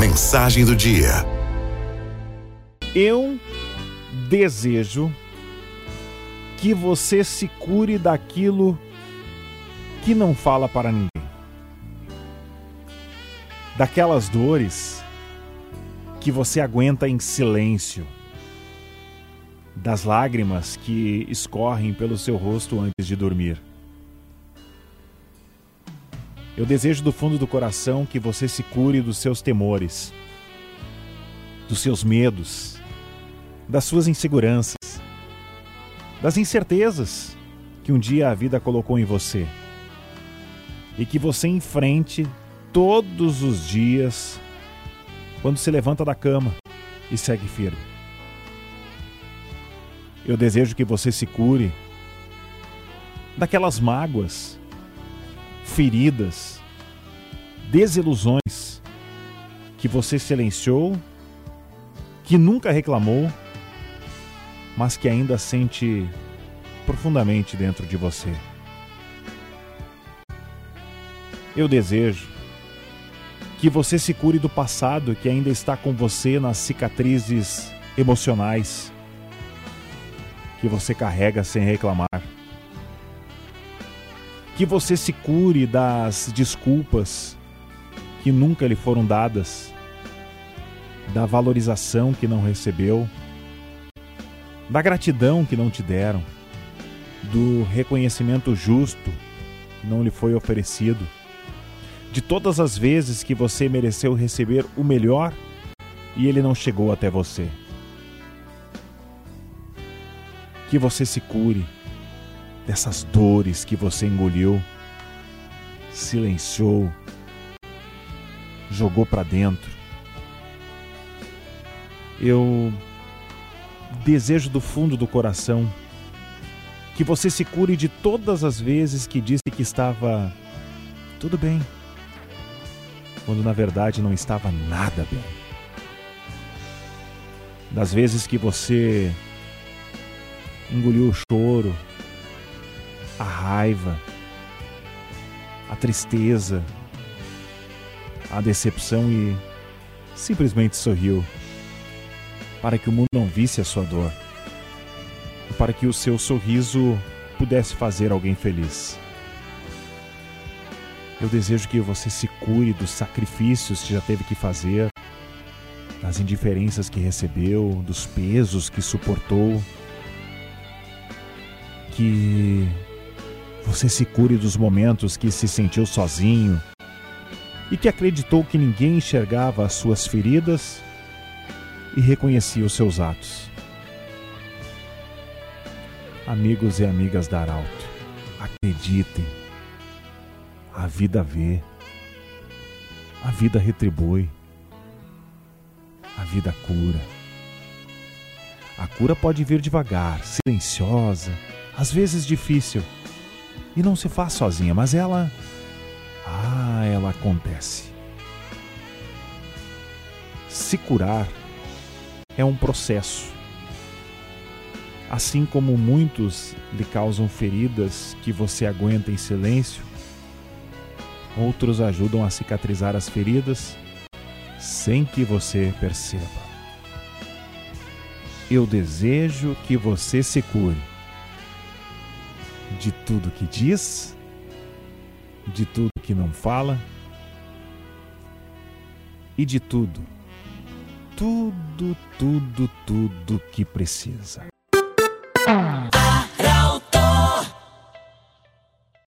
Mensagem do dia. Eu desejo que você se cure daquilo que não fala para ninguém. Daquelas dores que você aguenta em silêncio. Das lágrimas que escorrem pelo seu rosto antes de dormir. Eu desejo do fundo do coração que você se cure dos seus temores, dos seus medos, das suas inseguranças, das incertezas que um dia a vida colocou em você. E que você enfrente todos os dias quando se levanta da cama e segue firme. Eu desejo que você se cure daquelas mágoas feridas, desilusões que você silenciou, que nunca reclamou, mas que ainda sente profundamente dentro de você. Eu desejo que você se cure do passado que ainda está com você nas cicatrizes emocionais que você carrega sem reclamar que você se cure das desculpas que nunca lhe foram dadas, da valorização que não recebeu, da gratidão que não te deram, do reconhecimento justo que não lhe foi oferecido, de todas as vezes que você mereceu receber o melhor e ele não chegou até você. Que você se cure dessas dores que você engoliu, silenciou, jogou para dentro. Eu desejo do fundo do coração que você se cure de todas as vezes que disse que estava tudo bem, quando na verdade não estava nada bem. Das vezes que você engoliu o choro, a raiva, a tristeza, a decepção e simplesmente sorriu para que o mundo não visse a sua dor, para que o seu sorriso pudesse fazer alguém feliz. Eu desejo que você se cure dos sacrifícios que já teve que fazer, das indiferenças que recebeu, dos pesos que suportou, que você se cure dos momentos que se sentiu sozinho e que acreditou que ninguém enxergava as suas feridas e reconhecia os seus atos. Amigos e amigas da Arauto, acreditem. A vida vê. A vida retribui. A vida cura. A cura pode vir devagar, silenciosa, às vezes difícil e não se faz sozinha, mas ela. Ah, ela acontece. Se curar é um processo. Assim como muitos lhe causam feridas que você aguenta em silêncio, outros ajudam a cicatrizar as feridas sem que você perceba. Eu desejo que você se cure de tudo que diz, de tudo que não fala e de tudo, tudo, tudo, tudo que precisa.